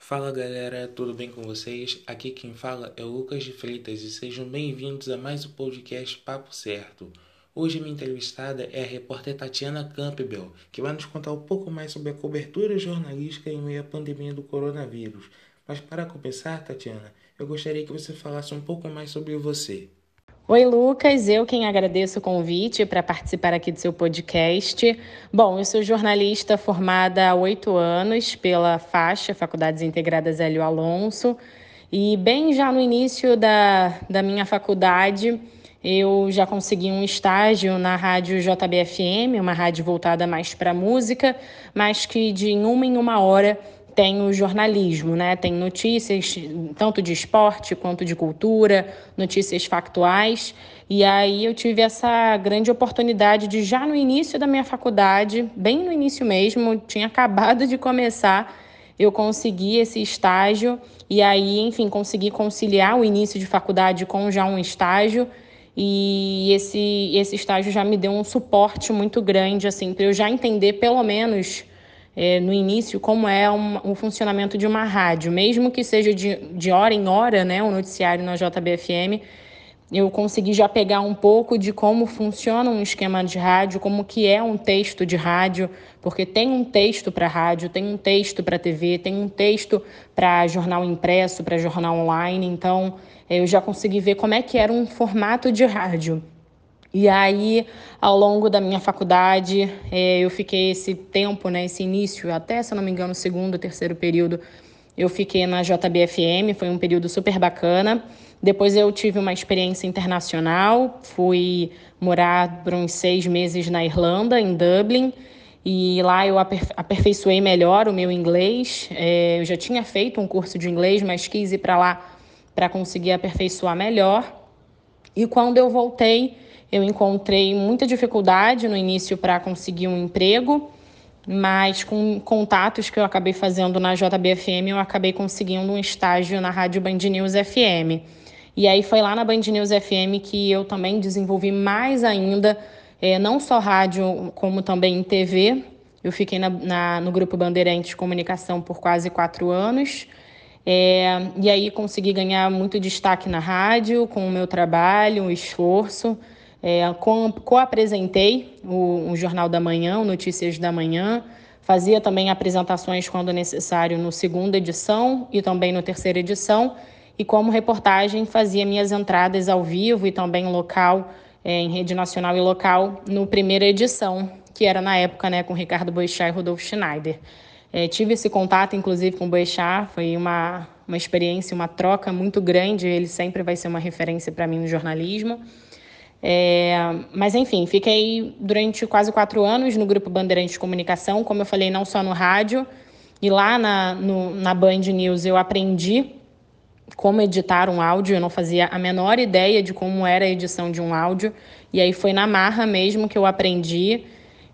Fala galera, tudo bem com vocês? Aqui quem fala é o Lucas de Freitas e sejam bem-vindos a mais um podcast Papo Certo. Hoje minha entrevistada é a repórter Tatiana Campbell, que vai nos contar um pouco mais sobre a cobertura jornalística em meio à pandemia do coronavírus. Mas para começar, Tatiana, eu gostaria que você falasse um pouco mais sobre você. Oi, Lucas. Eu quem agradeço o convite para participar aqui do seu podcast. Bom, eu sou jornalista formada há oito anos pela faixa Faculdades Integradas Hélio Alonso. E bem já no início da, da minha faculdade, eu já consegui um estágio na rádio JBFM, uma rádio voltada mais para música, mas que de uma em uma hora tem o jornalismo, né? Tem notícias tanto de esporte quanto de cultura, notícias factuais. E aí eu tive essa grande oportunidade de já no início da minha faculdade, bem no início mesmo, tinha acabado de começar, eu consegui esse estágio e aí, enfim, consegui conciliar o início de faculdade com já um estágio. E esse, esse estágio já me deu um suporte muito grande, assim, para eu já entender pelo menos é, no início como é um, um, funcionamento de uma rádio, mesmo que seja de, de hora em hora, né, um noticiário na JBFM, eu consegui já pegar um pouco de como funciona um esquema de rádio, como que é um texto de rádio, porque tem um texto para rádio, tem um texto para TV, tem um texto para jornal impresso, para jornal online, então eu já consegui ver como é que era um formato de rádio. E aí, ao longo da minha faculdade, é, eu fiquei esse tempo, né, esse início, até se não me engano, segundo, terceiro período, eu fiquei na JBFM, foi um período super bacana. Depois eu tive uma experiência internacional, fui morar por uns seis meses na Irlanda, em Dublin, e lá eu aperfeiçoei melhor o meu inglês. É, eu já tinha feito um curso de inglês, mas quis ir para lá para conseguir aperfeiçoar melhor. E quando eu voltei, eu encontrei muita dificuldade no início para conseguir um emprego, mas com contatos que eu acabei fazendo na JBFM, eu acabei conseguindo um estágio na Rádio Band News FM. E aí foi lá na Band News FM que eu também desenvolvi mais ainda, é, não só rádio, como também em TV. Eu fiquei na, na, no Grupo Bandeirantes Comunicação por quase quatro anos. É, e aí consegui ganhar muito destaque na rádio, com o meu trabalho, o esforço. É, Co-apresentei o, o Jornal da Manhã, o Notícias da Manhã, fazia também apresentações quando necessário no segunda edição e também no terceira edição, e como reportagem fazia minhas entradas ao vivo e também local, é, em rede nacional e local, no primeira edição, que era na época né, com Ricardo Boechat e Rodolfo Schneider. É, tive esse contato, inclusive, com o Boechat, foi uma, uma experiência, uma troca muito grande, ele sempre vai ser uma referência para mim no jornalismo. É, mas enfim, fiquei durante quase quatro anos no Grupo Bandeirantes de Comunicação, como eu falei, não só no rádio, e lá na, no, na Band News eu aprendi como editar um áudio, eu não fazia a menor ideia de como era a edição de um áudio, e aí foi na marra mesmo que eu aprendi.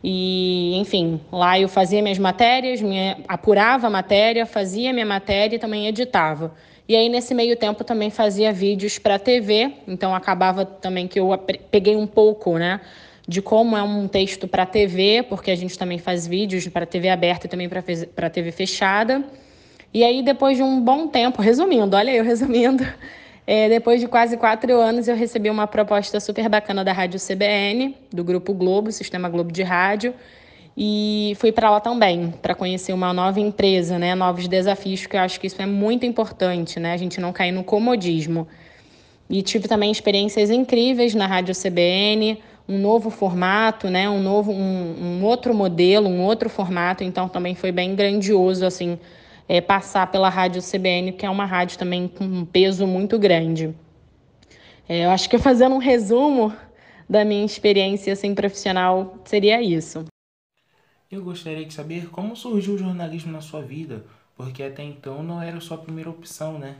E, enfim, lá eu fazia minhas matérias, minha, apurava a matéria, fazia minha matéria e também editava. E aí, nesse meio tempo, também fazia vídeos para TV, então acabava também que eu peguei um pouco, né? De como é um texto para TV, porque a gente também faz vídeos para TV aberta e também para TV fechada. E aí, depois de um bom tempo, resumindo, olha eu resumindo, é, depois de quase quatro anos, eu recebi uma proposta super bacana da Rádio CBN, do Grupo Globo, Sistema Globo de Rádio, e fui para lá também para conhecer uma nova empresa, né, novos desafios, que eu acho que isso é muito importante, né, a gente não cair no comodismo. E tive também experiências incríveis na Rádio CBN, um novo formato, né, um novo, um, um outro modelo, um outro formato, então também foi bem grandioso assim é, passar pela Rádio CBN, que é uma rádio também com um peso muito grande. É, eu acho que fazendo um resumo da minha experiência assim, profissional seria isso. Eu gostaria de saber como surgiu o jornalismo na sua vida, porque até então não era sua primeira opção, né?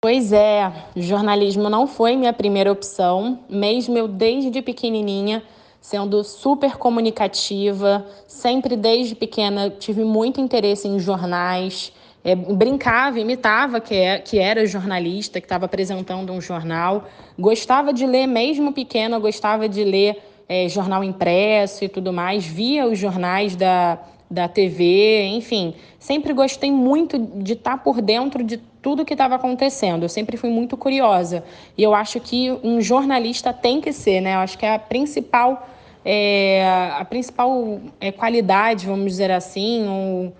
Pois é, jornalismo não foi minha primeira opção, mesmo eu desde pequenininha sendo super comunicativa, sempre desde pequena tive muito interesse em jornais, é, brincava, imitava que, é, que era jornalista, que estava apresentando um jornal, gostava de ler, mesmo pequena, gostava de ler é, jornal impresso e tudo mais, via os jornais da da TV, enfim. Sempre gostei muito de estar por dentro de tudo que estava acontecendo. Eu sempre fui muito curiosa. E eu acho que um jornalista tem que ser, né? Eu acho que é a principal, é, a principal é, qualidade, vamos dizer assim, ou,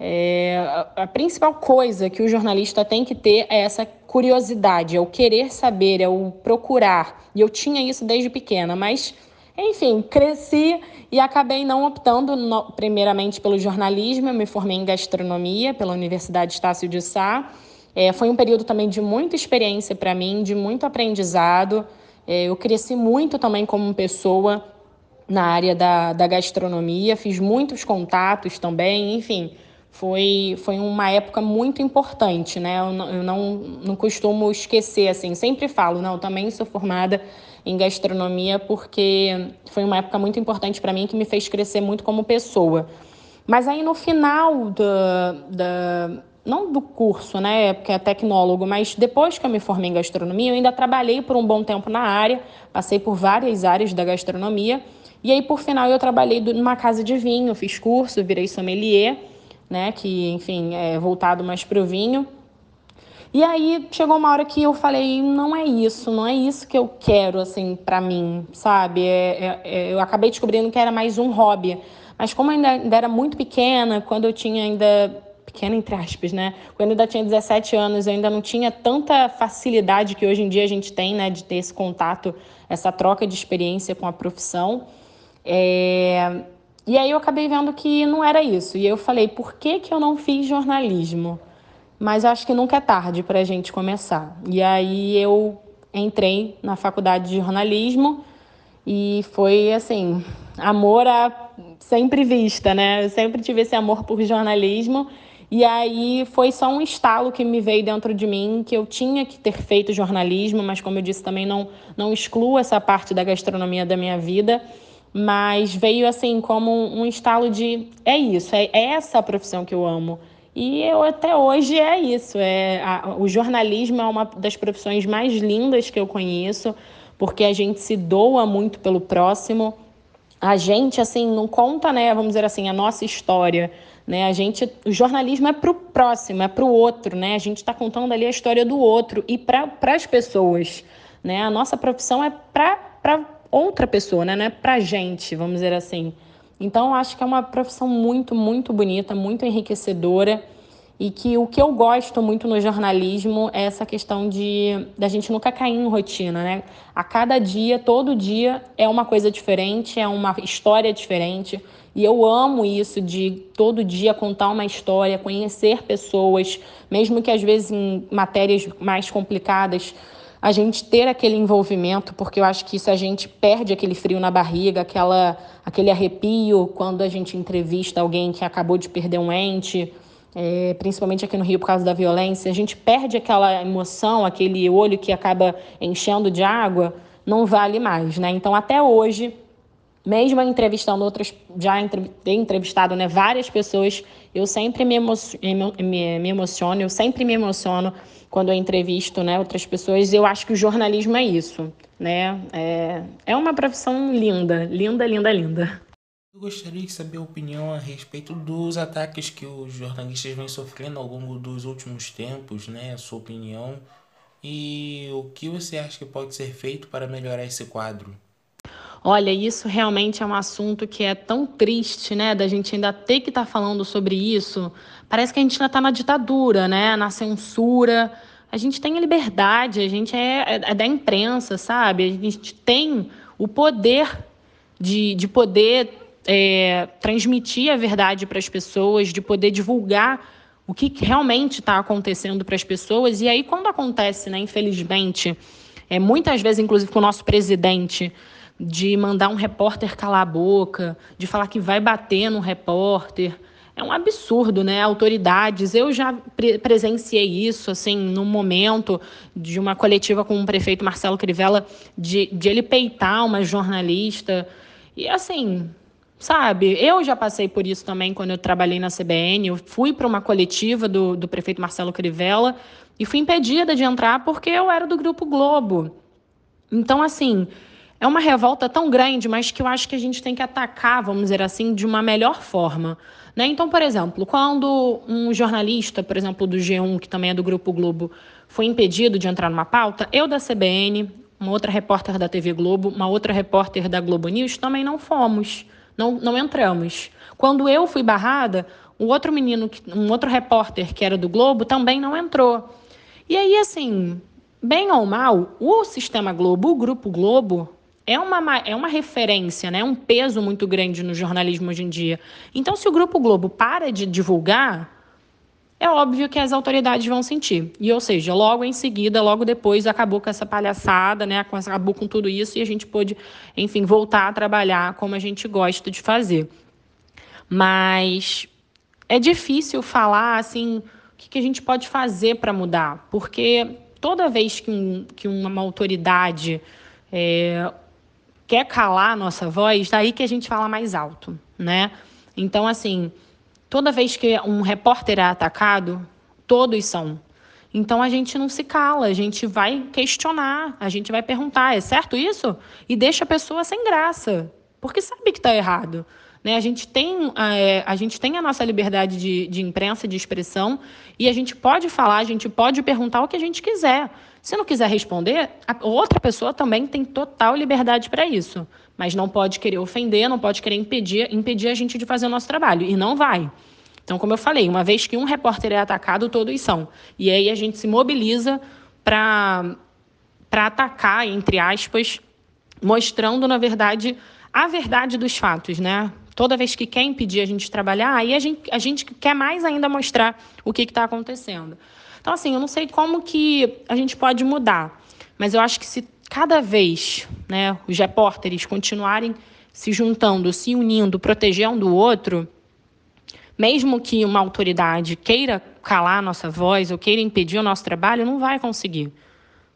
é, a, a principal coisa que o jornalista tem que ter é essa curiosidade, é o querer saber, é o procurar. E eu tinha isso desde pequena, mas enfim, cresci e acabei não optando no, primeiramente pelo jornalismo. Eu me formei em gastronomia pela Universidade Estácio de Sá. É, foi um período também de muita experiência para mim, de muito aprendizado. É, eu cresci muito também como pessoa na área da, da gastronomia, fiz muitos contatos também, enfim, foi, foi uma época muito importante, né? Eu, não, eu não, não costumo esquecer, assim, sempre falo, não, também sou formada em gastronomia porque foi uma época muito importante para mim que me fez crescer muito como pessoa. Mas aí no final da, da não do curso, né, porque é tecnólogo, mas depois que eu me formei em gastronomia, eu ainda trabalhei por um bom tempo na área, passei por várias áreas da gastronomia, e aí por final eu trabalhei numa casa de vinho, fiz curso, virei sommelier, né, que enfim, é voltado mais para o vinho. E aí chegou uma hora que eu falei, não é isso, não é isso que eu quero, assim, para mim, sabe? É, é, é, eu acabei descobrindo que era mais um hobby. Mas como eu ainda, ainda era muito pequena, quando eu tinha ainda pequena entre aspas, né? Quando eu ainda tinha 17 anos, eu ainda não tinha tanta facilidade que hoje em dia a gente tem, né, de ter esse contato, essa troca de experiência com a profissão. É... E aí eu acabei vendo que não era isso. E eu falei, por que, que eu não fiz jornalismo? Mas acho que nunca é tarde para a gente começar. E aí eu entrei na faculdade de jornalismo e foi assim, amor à sempre vista, né? Eu sempre tive esse amor por jornalismo. E aí foi só um estalo que me veio dentro de mim que eu tinha que ter feito jornalismo, mas como eu disse também não não excluo essa parte da gastronomia da minha vida, mas veio assim como um, um estalo de é isso, é, é essa a profissão que eu amo. E eu até hoje é isso. É, a, o jornalismo é uma das profissões mais lindas que eu conheço, porque a gente se doa muito pelo próximo. A gente, assim, não conta, né, vamos dizer assim, a nossa história. Né? A gente, o jornalismo é para o próximo, é para o outro, né? A gente está contando ali a história do outro e para as pessoas, né? A nossa profissão é para outra pessoa, né? Não é para gente, vamos dizer assim. Então, acho que é uma profissão muito, muito bonita, muito enriquecedora e que o que eu gosto muito no jornalismo é essa questão de da gente nunca cair em rotina, né? A cada dia, todo dia é uma coisa diferente, é uma história diferente. E eu amo isso de todo dia contar uma história, conhecer pessoas, mesmo que às vezes em matérias mais complicadas, a gente ter aquele envolvimento, porque eu acho que isso a gente perde aquele frio na barriga, aquela, aquele arrepio quando a gente entrevista alguém que acabou de perder um ente, é, principalmente aqui no Rio por causa da violência, a gente perde aquela emoção, aquele olho que acaba enchendo de água, não vale mais, né? Então, até hoje, mesmo entrevistando outras, já entre, entrevistado né, várias pessoas, eu sempre me, emo, me, me emociono, eu sempre me emociono quando eu entrevisto né, outras pessoas. Eu acho que o jornalismo é isso, né? É, é uma profissão linda, linda, linda, linda. Eu gostaria de saber a opinião a respeito dos ataques que os jornalistas vêm sofrendo ao longo dos últimos tempos, né? A sua opinião e o que você acha que pode ser feito para melhorar esse quadro. Olha, isso realmente é um assunto que é tão triste, né? Da gente ainda ter que estar tá falando sobre isso. Parece que a gente ainda está na ditadura, né? Na censura. A gente tem a liberdade, a gente é, é, é da imprensa, sabe? A gente tem o poder de, de poder é, transmitir a verdade para as pessoas, de poder divulgar o que realmente está acontecendo para as pessoas. E aí, quando acontece, né, infelizmente, é, muitas vezes, inclusive com o nosso presidente, de mandar um repórter calar a boca, de falar que vai bater no repórter. É um absurdo, né? Autoridades. Eu já pre presenciei isso, assim, num momento de uma coletiva com o prefeito Marcelo Crivella, de, de ele peitar uma jornalista. E, assim, sabe? Eu já passei por isso também quando eu trabalhei na CBN. Eu fui para uma coletiva do, do prefeito Marcelo Crivella e fui impedida de entrar porque eu era do Grupo Globo. Então, assim, é uma revolta tão grande, mas que eu acho que a gente tem que atacar, vamos dizer assim, de uma melhor forma. Né? Então, por exemplo, quando um jornalista, por exemplo, do G1, que também é do Grupo Globo, foi impedido de entrar numa pauta, eu da CBN, uma outra repórter da TV Globo, uma outra repórter da Globo News, também não fomos, não, não entramos. Quando eu fui barrada, um outro menino, um outro repórter que era do Globo, também não entrou. E aí, assim, bem ou mal, o Sistema Globo, o Grupo Globo, é uma, é uma referência, né? um peso muito grande no jornalismo hoje em dia. Então, se o Grupo Globo para de divulgar, é óbvio que as autoridades vão sentir. E, ou seja, logo em seguida, logo depois, acabou com essa palhaçada, né? acabou com tudo isso e a gente pôde, enfim, voltar a trabalhar como a gente gosta de fazer. Mas é difícil falar assim o que a gente pode fazer para mudar, porque toda vez que, um, que uma autoridade é, quer calar a nossa voz, daí que a gente fala mais alto, né? Então, assim, toda vez que um repórter é atacado, todos são. Então a gente não se cala, a gente vai questionar, a gente vai perguntar, é certo isso? E deixa a pessoa sem graça, porque sabe que está errado. Né? A, gente tem, é, a gente tem a nossa liberdade de, de imprensa, de expressão, e a gente pode falar, a gente pode perguntar o que a gente quiser. Se não quiser responder, a outra pessoa também tem total liberdade para isso. Mas não pode querer ofender, não pode querer impedir, impedir a gente de fazer o nosso trabalho. E não vai. Então, como eu falei, uma vez que um repórter é atacado, todos são. E aí a gente se mobiliza para atacar, entre aspas, mostrando, na verdade, a verdade dos fatos, né? Toda vez que quer impedir a gente trabalhar, aí a gente, a gente quer mais ainda mostrar o que está acontecendo. Então, assim, eu não sei como que a gente pode mudar, mas eu acho que se cada vez né, os repórteres continuarem se juntando, se unindo, protegendo um do outro, mesmo que uma autoridade queira calar a nossa voz ou queira impedir o nosso trabalho, não vai conseguir.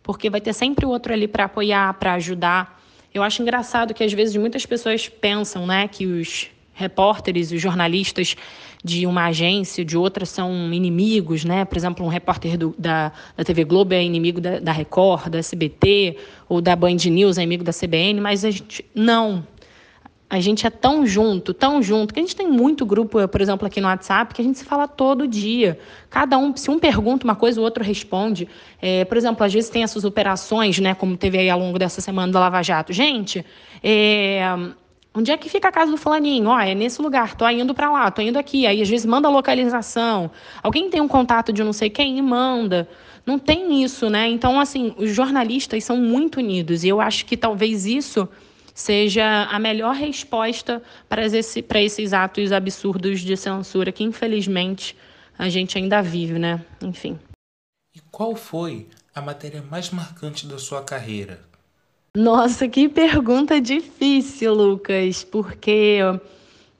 Porque vai ter sempre o outro ali para apoiar, para ajudar. Eu acho engraçado que às vezes muitas pessoas pensam né, que os repórteres e jornalistas de uma agência, de outra, são inimigos, né? Por exemplo, um repórter do, da, da TV Globo é inimigo da, da Record, da SBT, ou da Band News é inimigo da CBN, mas a gente não. A gente é tão junto, tão junto, que a gente tem muito grupo, por exemplo, aqui no WhatsApp, que a gente se fala todo dia. Cada um, se um pergunta uma coisa, o outro responde. É, por exemplo, às vezes tem essas operações, né, como teve aí ao longo dessa semana da Lava Jato. Gente, é, Onde é que fica a casa do fulaninho? Ó, é nesse lugar, tô indo para lá, tô indo aqui. Aí às vezes manda a localização. Alguém tem um contato de não sei quem e manda. Não tem isso, né? Então, assim, os jornalistas são muito unidos. E eu acho que talvez isso seja a melhor resposta para, esse, para esses atos absurdos de censura que, infelizmente, a gente ainda vive, né? Enfim. E qual foi a matéria mais marcante da sua carreira? Nossa, que pergunta difícil, Lucas, porque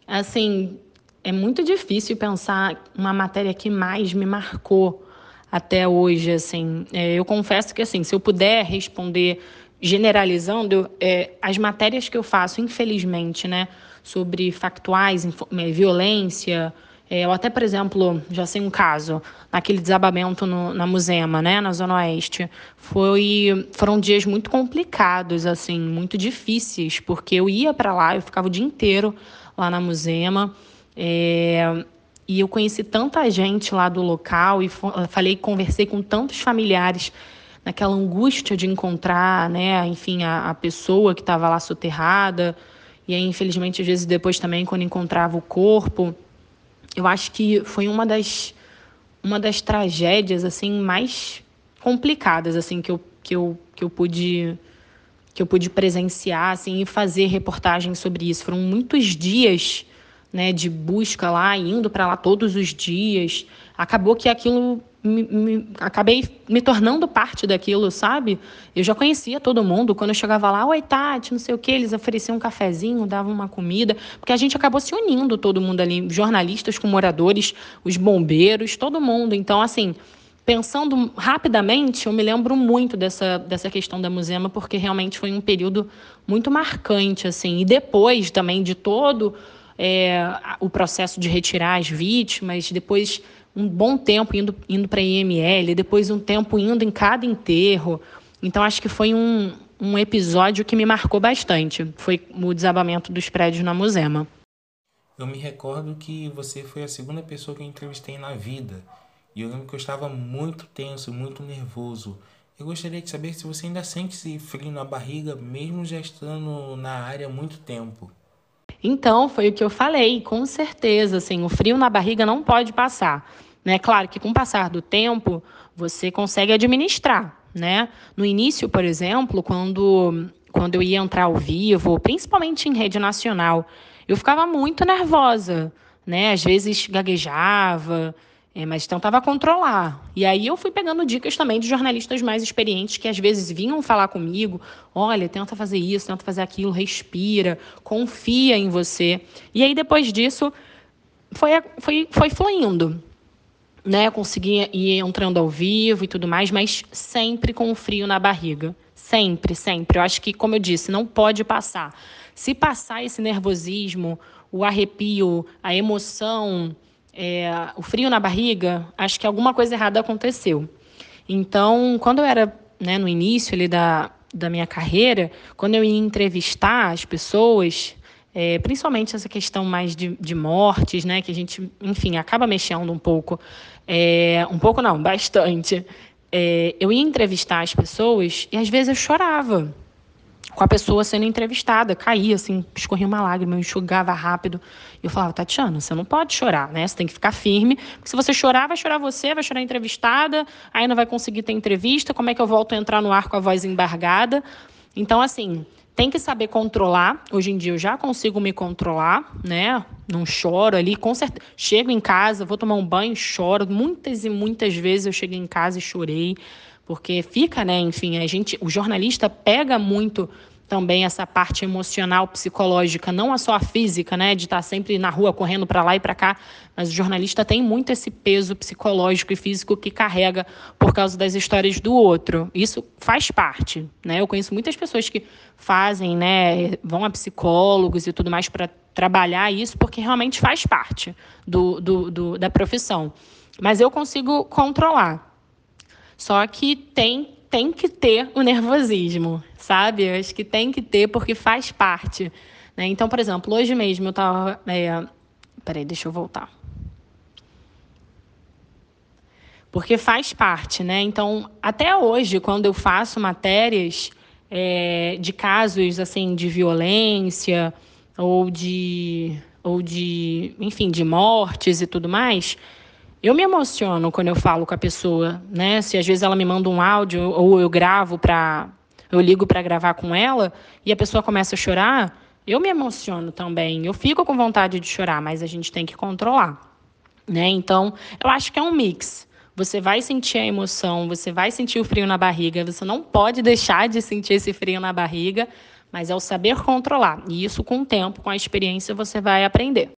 assim, é muito difícil pensar uma matéria que mais me marcou até hoje, assim. É, eu confesso que assim, se eu puder responder generalizando, é, as matérias que eu faço, infelizmente, né, sobre factuais, é, violência, é, eu até, por exemplo, já sei um caso, naquele desabamento no, na Musema, né, na Zona Oeste. Foi, foram dias muito complicados, assim, muito difíceis, porque eu ia para lá, eu ficava o dia inteiro lá na Musema, é, e eu conheci tanta gente lá do local e falei, conversei com tantos familiares naquela angústia de encontrar, né, enfim, a, a pessoa que estava lá soterrada. E aí, infelizmente, às vezes depois também, quando encontrava o corpo, eu acho que foi uma das uma das tragédias assim mais complicadas assim que eu, que eu, que eu pude que eu pude presenciar assim e fazer reportagem sobre isso. Foram muitos dias, né, de busca lá, indo para lá todos os dias. Acabou que aquilo me, me, acabei me tornando parte daquilo, sabe? Eu já conhecia todo mundo. Quando eu chegava lá, oi, Tati, não sei o que, eles ofereciam um cafezinho, davam uma comida, porque a gente acabou se unindo, todo mundo ali, jornalistas com moradores, os bombeiros, todo mundo. Então, assim, pensando rapidamente, eu me lembro muito dessa, dessa questão da Musema, porque realmente foi um período muito marcante, assim. E depois também de todo é, o processo de retirar as vítimas, depois um bom tempo indo, indo para a IML, depois um tempo indo em cada enterro. Então, acho que foi um, um episódio que me marcou bastante. Foi o desabamento dos prédios na Musema. Eu me recordo que você foi a segunda pessoa que eu entrevistei na vida. E eu lembro que eu estava muito tenso, muito nervoso. Eu gostaria de saber se você ainda sente esse frio na barriga, mesmo já estando na área há muito tempo. Então, foi o que eu falei, com certeza, assim, o frio na barriga não pode passar. Né? Claro que com o passar do tempo, você consegue administrar, né? No início, por exemplo, quando, quando eu ia entrar ao vivo, principalmente em rede nacional, eu ficava muito nervosa, né? Às vezes gaguejava, é, mas tentava controlar. E aí eu fui pegando dicas também de jornalistas mais experientes que às vezes vinham falar comigo: olha, tenta fazer isso, tenta fazer aquilo, respira, confia em você. E aí depois disso foi, foi, foi fluindo. Né, consegui ir entrando ao vivo e tudo mais, mas sempre com o frio na barriga. Sempre, sempre. Eu acho que, como eu disse, não pode passar. Se passar esse nervosismo, o arrepio, a emoção, é, o frio na barriga, acho que alguma coisa errada aconteceu. Então, quando eu era né, no início ali da, da minha carreira, quando eu ia entrevistar as pessoas, é, principalmente essa questão mais de, de mortes, né, que a gente, enfim, acaba mexendo um pouco, é, um pouco não, bastante. É, eu ia entrevistar as pessoas e às vezes eu chorava com a pessoa sendo entrevistada. Caía, assim, escorria uma lágrima, eu enxugava rápido. E eu falava, Tatiana, você não pode chorar, né? Você tem que ficar firme. Porque se você chorar, vai chorar você, vai chorar a entrevistada, aí não vai conseguir ter entrevista. Como é que eu volto a entrar no ar com a voz embargada? Então, assim, tem que saber controlar. Hoje em dia eu já consigo me controlar, né? Não choro ali, com certeza. Chego em casa, vou tomar um banho, choro. Muitas e muitas vezes eu cheguei em casa e chorei porque fica, né, enfim, a gente, o jornalista pega muito também essa parte emocional, psicológica, não a só a física, né, de estar sempre na rua correndo para lá e para cá, mas o jornalista tem muito esse peso psicológico e físico que carrega por causa das histórias do outro. Isso faz parte, né? Eu conheço muitas pessoas que fazem, né, vão a psicólogos e tudo mais para trabalhar isso, porque realmente faz parte do, do, do da profissão. Mas eu consigo controlar. Só que tem, tem que ter o nervosismo, sabe? Acho que tem que ter porque faz parte. Né? Então, por exemplo, hoje mesmo eu estava. É... Peraí, deixa eu voltar. Porque faz parte, né? Então, até hoje, quando eu faço matérias é, de casos assim de violência ou de, ou de, enfim, de mortes e tudo mais, eu me emociono quando eu falo com a pessoa, né? Se às vezes ela me manda um áudio ou eu gravo para eu ligo para gravar com ela e a pessoa começa a chorar, eu me emociono também. Eu fico com vontade de chorar, mas a gente tem que controlar, né? Então, eu acho que é um mix. Você vai sentir a emoção, você vai sentir o frio na barriga, você não pode deixar de sentir esse frio na barriga, mas é o saber controlar. E isso com o tempo, com a experiência, você vai aprender.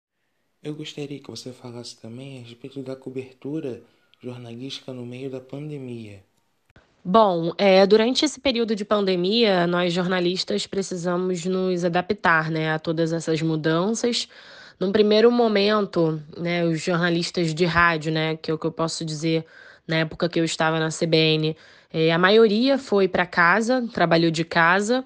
Eu gostaria que você falasse também a respeito da cobertura jornalística no meio da pandemia. Bom, é, durante esse período de pandemia, nós jornalistas precisamos nos adaptar né, a todas essas mudanças. Num primeiro momento, né, os jornalistas de rádio, né, que é o que eu posso dizer na época que eu estava na CBN, é, a maioria foi para casa, trabalhou de casa,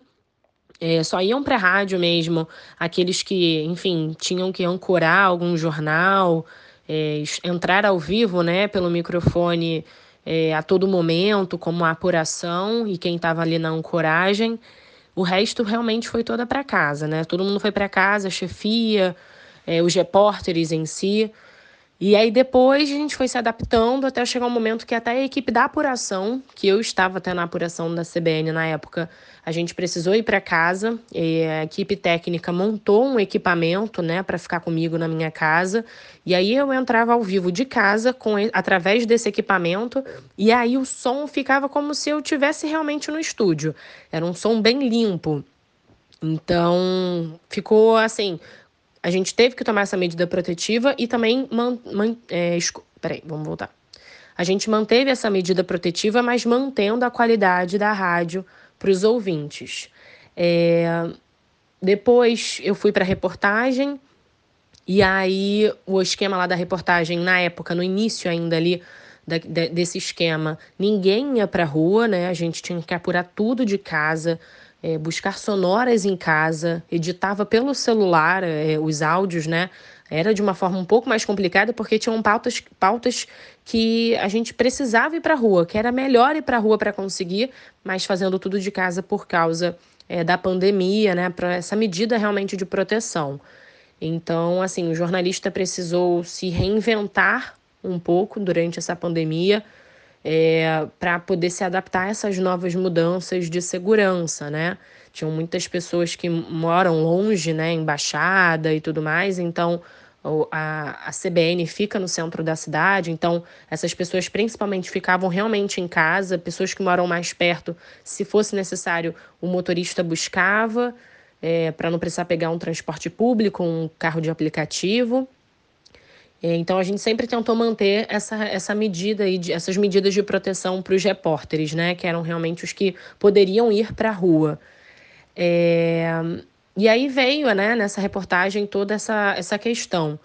é, só iam para rádio mesmo aqueles que, enfim, tinham que ancorar algum jornal, é, entrar ao vivo, né, pelo microfone é, a todo momento, como a apuração e quem estava ali na ancoragem. O resto realmente foi toda para casa, né? Todo mundo foi para casa, a chefia, é, os repórteres em si. E aí depois a gente foi se adaptando até chegar um momento que até a equipe da apuração, que eu estava até na apuração da CBN na época, a gente precisou ir para casa. a equipe técnica montou um equipamento, né, para ficar comigo na minha casa. E aí eu entrava ao vivo de casa com através desse equipamento e aí o som ficava como se eu tivesse realmente no estúdio. Era um som bem limpo. Então, ficou assim, a gente teve que tomar essa medida protetiva e também. Man, man, é, peraí, vamos voltar. A gente manteve essa medida protetiva, mas mantendo a qualidade da rádio para os ouvintes. É, depois eu fui para a reportagem, e aí o esquema lá da reportagem, na época, no início ainda ali da, de, desse esquema, ninguém ia para a rua, né? A gente tinha que apurar tudo de casa. É, buscar sonoras em casa, editava pelo celular é, os áudios, né? Era de uma forma um pouco mais complicada porque tinham pautas, pautas que a gente precisava ir para a rua, que era melhor ir para a rua para conseguir, mas fazendo tudo de casa por causa é, da pandemia, né? Para essa medida realmente de proteção. Então, assim, o jornalista precisou se reinventar um pouco durante essa pandemia é, para poder se adaptar a essas novas mudanças de segurança, né? Tinham muitas pessoas que moram longe, né, embaixada e tudo mais, então a, a CBN fica no centro da cidade, então essas pessoas principalmente ficavam realmente em casa, pessoas que moram mais perto, se fosse necessário, o motorista buscava, é, para não precisar pegar um transporte público, um carro de aplicativo. É, então a gente sempre tentou manter essa, essa medida e essas medidas de proteção para os repórteres, né? Que eram realmente os que poderiam ir para a rua. É, e aí veio, né, nessa reportagem toda essa, essa questão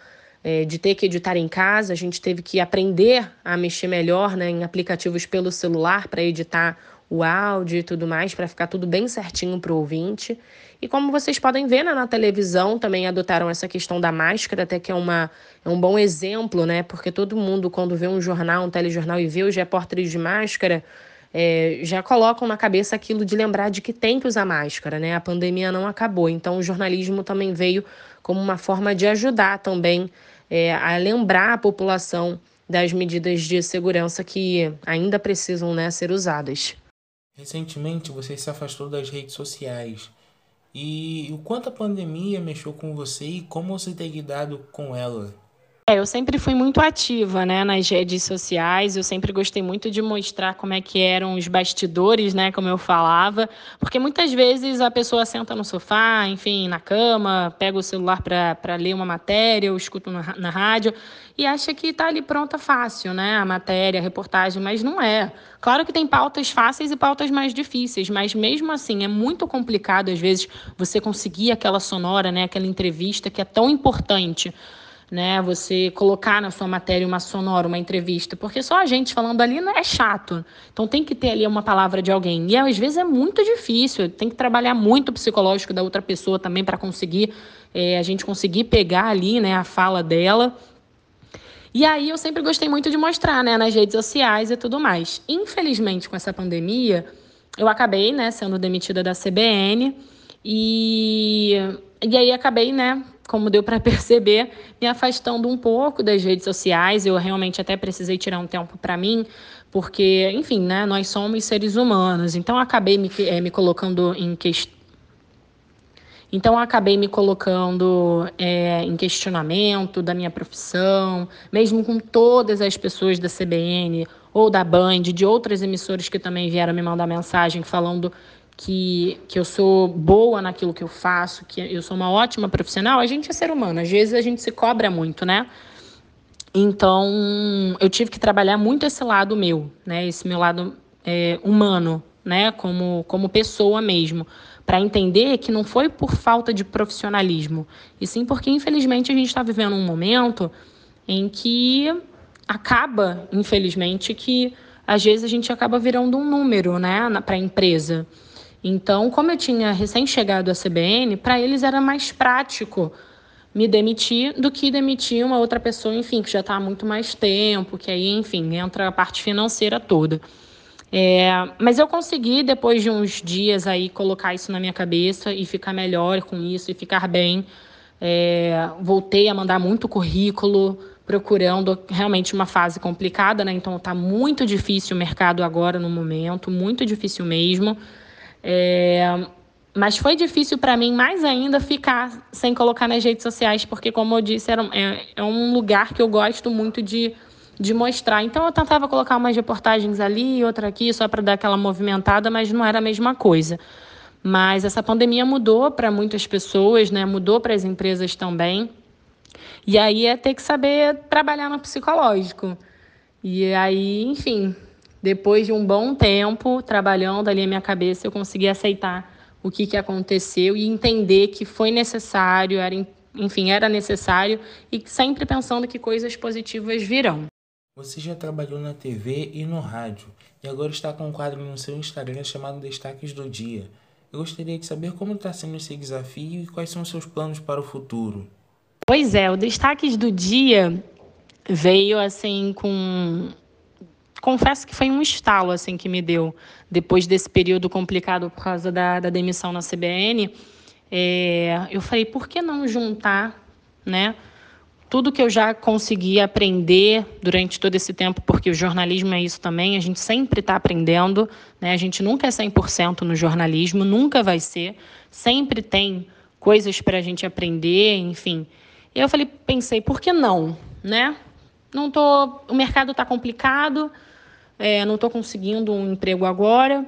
é, de ter que editar em casa. A gente teve que aprender a mexer melhor né, em aplicativos pelo celular para editar o áudio e tudo mais, para ficar tudo bem certinho para o ouvinte. E como vocês podem ver né, na televisão, também adotaram essa questão da máscara, até que é, uma, é um bom exemplo, né? Porque todo mundo, quando vê um jornal, um telejornal e vê os repórteres de máscara, é, já colocam na cabeça aquilo de lembrar de que tem que usar máscara, né? A pandemia não acabou. Então, o jornalismo também veio como uma forma de ajudar também é, a lembrar a população das medidas de segurança que ainda precisam né, ser usadas. Recentemente você se afastou das redes sociais. E o quanto a pandemia mexeu com você e como você tem lidado com ela? É, eu sempre fui muito ativa, né, nas redes sociais. Eu sempre gostei muito de mostrar como é que eram os bastidores, né, como eu falava, porque muitas vezes a pessoa senta no sofá, enfim, na cama, pega o celular para ler uma matéria, ou escuta na, na rádio e acha que está ali pronta fácil, né, a matéria, a reportagem, mas não é. Claro que tem pautas fáceis e pautas mais difíceis, mas mesmo assim é muito complicado às vezes você conseguir aquela sonora, né, aquela entrevista que é tão importante né? Você colocar na sua matéria uma sonora, uma entrevista, porque só a gente falando ali não é chato. Então tem que ter ali uma palavra de alguém. E às vezes é muito difícil, tem que trabalhar muito o psicológico da outra pessoa também para conseguir é, a gente conseguir pegar ali, né, a fala dela. E aí eu sempre gostei muito de mostrar, né, nas redes sociais e tudo mais. Infelizmente, com essa pandemia, eu acabei, né, sendo demitida da CBN e e aí acabei, né, como deu para perceber, me afastando um pouco das redes sociais. Eu realmente até precisei tirar um tempo para mim, porque, enfim, né, nós somos seres humanos. Então, acabei me, é, me colocando em questão. Então, acabei me colocando é, em questionamento da minha profissão, mesmo com todas as pessoas da CBN ou da Band, de outras emissoras que também vieram me mandar mensagem falando que, que eu sou boa naquilo que eu faço, que eu sou uma ótima profissional, a gente é ser humano. Às vezes a gente se cobra muito, né? Então, eu tive que trabalhar muito esse lado meu, né? Esse meu lado é, humano, né? Como, como pessoa mesmo. Para entender que não foi por falta de profissionalismo, e sim porque, infelizmente, a gente está vivendo um momento em que acaba, infelizmente, que às vezes a gente acaba virando um número, né? Para a empresa. Então, como eu tinha recém-chegado à CBN, para eles era mais prático me demitir do que demitir uma outra pessoa, enfim, que já está há muito mais tempo, que aí, enfim, entra a parte financeira toda. É, mas eu consegui, depois de uns dias aí, colocar isso na minha cabeça e ficar melhor com isso e ficar bem. É, voltei a mandar muito currículo, procurando realmente uma fase complicada, né? Então está muito difícil o mercado agora no momento, muito difícil mesmo. É, mas foi difícil para mim mais ainda ficar sem colocar nas redes sociais, porque, como eu disse, era, é, é um lugar que eu gosto muito de, de mostrar. Então, eu tentava colocar umas reportagens ali, outra aqui, só para dar aquela movimentada, mas não era a mesma coisa. Mas essa pandemia mudou para muitas pessoas, né? mudou para as empresas também. E aí é ter que saber trabalhar no psicológico. E aí, enfim, depois de um bom tempo trabalhando ali a minha cabeça, eu consegui aceitar o que, que aconteceu e entender que foi necessário, era, enfim, era necessário e sempre pensando que coisas positivas virão. Você já trabalhou na TV e no rádio e agora está com um quadro no seu Instagram chamado Destaques do Dia. Eu gostaria de saber como está sendo esse desafio e quais são os seus planos para o futuro. Pois é, o Destaques do Dia veio assim com. Confesso que foi um estalo assim que me deu depois desse período complicado por causa da, da demissão na CBN. É, eu falei, por que não juntar, né? Tudo que eu já consegui aprender durante todo esse tempo, porque o jornalismo é isso também, a gente sempre está aprendendo, né? A gente nunca é 100% no jornalismo, nunca vai ser, sempre tem coisas para a gente aprender, enfim. E eu falei, pensei, por que não, né? Não tô, o mercado está complicado, é, não estou conseguindo um emprego agora.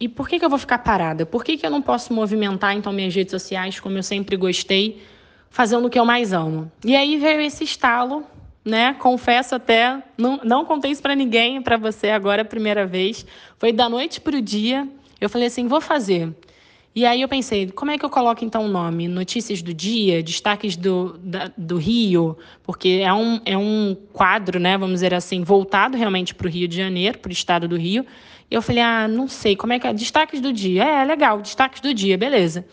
E por que, que eu vou ficar parada? Por que, que eu não posso movimentar então minhas redes sociais como eu sempre gostei, fazendo o que eu mais amo? E aí veio esse estalo, né? Confesso até, não, não contei isso para ninguém, para você agora a primeira vez. Foi da noite para o dia. Eu falei assim, vou fazer. E aí eu pensei, como é que eu coloco então o nome? Notícias do dia, destaques do, da, do Rio, porque é um, é um quadro, né, vamos dizer assim, voltado realmente para o Rio de Janeiro, para o estado do Rio. E eu falei, ah, não sei, como é que é? Destaques do dia. É, legal, destaques do dia, beleza.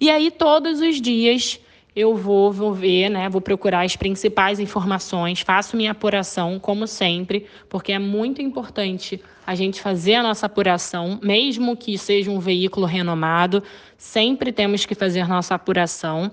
E aí todos os dias eu vou, vou ver, né, vou procurar as principais informações, faço minha apuração, como sempre, porque é muito importante a gente fazer a nossa apuração, mesmo que seja um veículo renomado, sempre temos que fazer nossa apuração.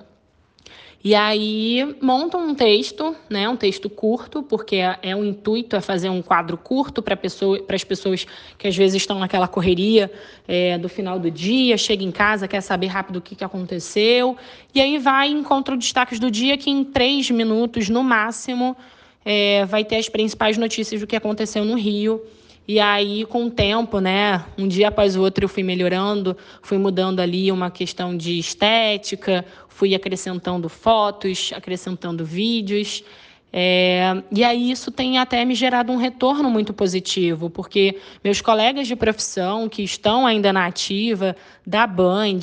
E aí monta um texto, né, um texto curto, porque é, é o intuito é fazer um quadro curto para pessoa, as pessoas que às vezes estão naquela correria é, do final do dia, chega em casa, quer saber rápido o que, que aconteceu, e aí vai e encontra os destaques do dia que em três minutos no máximo é, vai ter as principais notícias do que aconteceu no Rio. E aí, com o tempo, né, um dia após o outro, eu fui melhorando, fui mudando ali uma questão de estética, fui acrescentando fotos, acrescentando vídeos. É, e aí isso tem até me gerado um retorno muito positivo, porque meus colegas de profissão que estão ainda na ativa, da Band,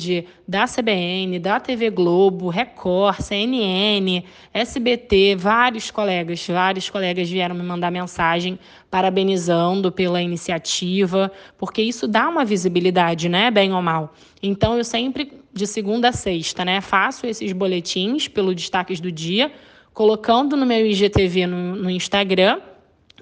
da CBN, da TV Globo, Record, CNN, SBT, vários colegas, vários colegas vieram me mandar mensagem parabenizando pela iniciativa, porque isso dá uma visibilidade, né, bem ou mal. Então eu sempre de segunda a sexta, né, faço esses boletins pelo destaques do dia colocando no meu IGTV no, no Instagram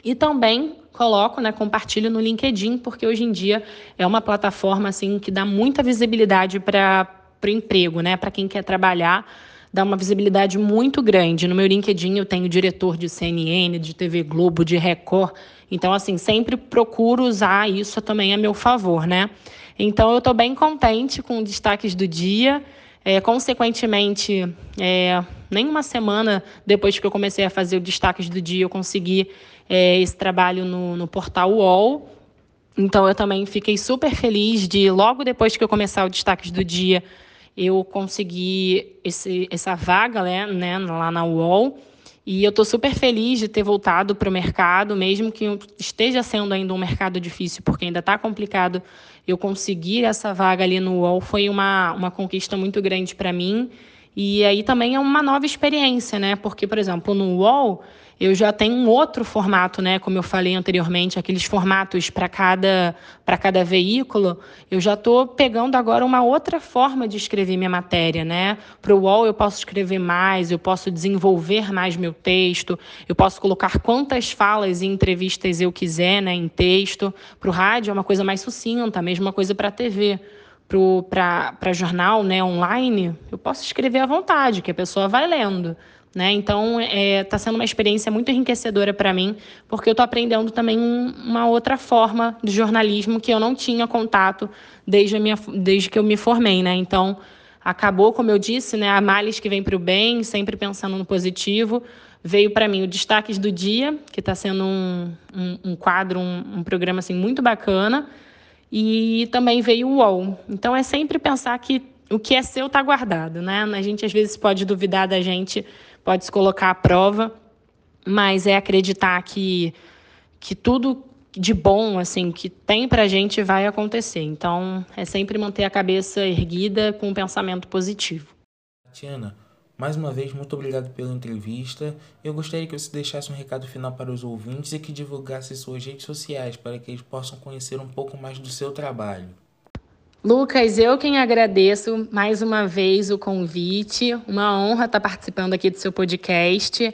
e também coloco, né, compartilho no LinkedIn, porque hoje em dia é uma plataforma assim que dá muita visibilidade para o emprego, né, para quem quer trabalhar, dá uma visibilidade muito grande. No meu LinkedIn eu tenho diretor de CNN, de TV Globo, de Record, então assim sempre procuro usar isso também a meu favor, né? Então eu estou bem contente com os destaques do dia. É, consequentemente, é, nem uma semana depois que eu comecei a fazer o destaques do dia, eu consegui é, esse trabalho no, no portal UOL. Então, eu também fiquei super feliz de, logo depois que eu começar o destaques do dia, eu consegui esse, essa vaga né, né, lá na UOL. E eu estou super feliz de ter voltado para o mercado, mesmo que esteja sendo ainda um mercado difícil, porque ainda está complicado. Eu conseguir essa vaga ali no UOL foi uma, uma conquista muito grande para mim. E aí também é uma nova experiência, né? Porque, por exemplo, no UOL eu já tenho um outro formato, né? Como eu falei anteriormente, aqueles formatos para cada, cada veículo. Eu já estou pegando agora uma outra forma de escrever minha matéria, né? Para o UOL eu posso escrever mais, eu posso desenvolver mais meu texto, eu posso colocar quantas falas e entrevistas eu quiser né, em texto. Para o rádio é uma coisa mais sucinta, a mesma coisa para a TV para jornal né, online, eu posso escrever à vontade, que a pessoa vai lendo. Né? Então, está é, tá sendo uma experiência muito enriquecedora para mim, porque eu estou aprendendo também uma outra forma de jornalismo que eu não tinha contato desde, minha, desde que eu me formei. Né? Então, acabou, como eu disse, né, a males que vem para o bem, sempre pensando no positivo. Veio para mim o Destaques do Dia, que está sendo um, um, um quadro, um, um, programa assim, muito bacana. E também veio o UOL. Então, é sempre pensar que o que é seu está guardado. Né? A gente, às vezes, pode duvidar da gente pode se colocar à prova, mas é acreditar que, que tudo de bom assim que tem para a gente vai acontecer. Então, é sempre manter a cabeça erguida com um pensamento positivo. Tatiana, mais uma vez, muito obrigado pela entrevista. Eu gostaria que você deixasse um recado final para os ouvintes e que divulgasse suas redes sociais para que eles possam conhecer um pouco mais do seu trabalho. Lucas, eu quem agradeço mais uma vez o convite. Uma honra estar participando aqui do seu podcast.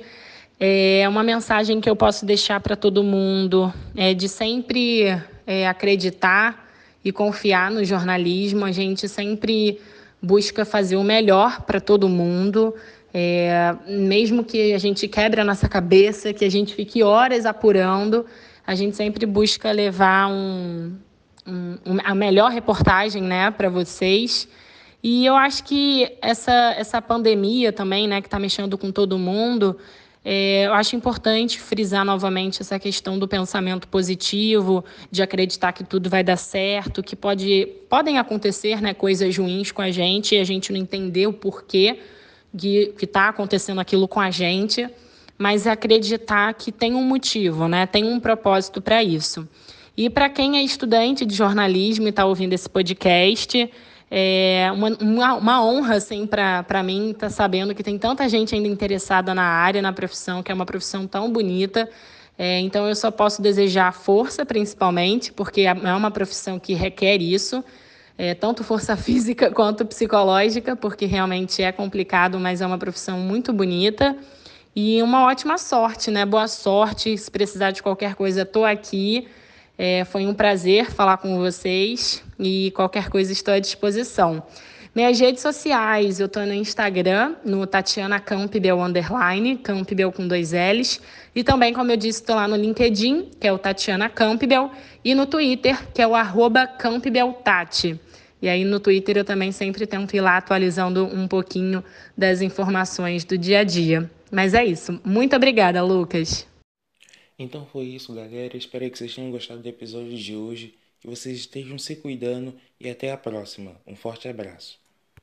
É uma mensagem que eu posso deixar para todo mundo é de sempre é, acreditar e confiar no jornalismo. A gente sempre busca fazer o melhor para todo mundo. É, mesmo que a gente quebre a nossa cabeça, que a gente fique horas apurando, a gente sempre busca levar um, um, a melhor reportagem né, para vocês. E eu acho que essa, essa pandemia também, né, que está mexendo com todo mundo, é, eu acho importante frisar novamente essa questão do pensamento positivo, de acreditar que tudo vai dar certo, que pode, podem acontecer né, coisas ruins com a gente e a gente não entender o porquê que está acontecendo aquilo com a gente, mas acreditar que tem um motivo, né, tem um propósito para isso. E para quem é estudante de jornalismo e está ouvindo esse podcast, é uma, uma, uma honra, assim, para mim estar tá sabendo que tem tanta gente ainda interessada na área, na profissão, que é uma profissão tão bonita. É, então, eu só posso desejar força, principalmente, porque é uma profissão que requer isso, é, tanto força física quanto psicológica, porque realmente é complicado, mas é uma profissão muito bonita. E uma ótima sorte, né? Boa sorte. Se precisar de qualquer coisa, estou aqui. É, foi um prazer falar com vocês e qualquer coisa estou à disposição. Minhas redes sociais, eu estou no Instagram, no Tatiana Campbell Underline, Campbell com dois L's. E também, como eu disse, estou lá no LinkedIn, que é o Tatiana Campbell, e no Twitter, que é o arroba CampbellTati. E aí no Twitter eu também sempre tento ir lá atualizando um pouquinho das informações do dia a dia. Mas é isso. Muito obrigada, Lucas. Então foi isso, galera. Espero que vocês tenham gostado do episódio de hoje, que vocês estejam se cuidando e até a próxima. Um forte abraço.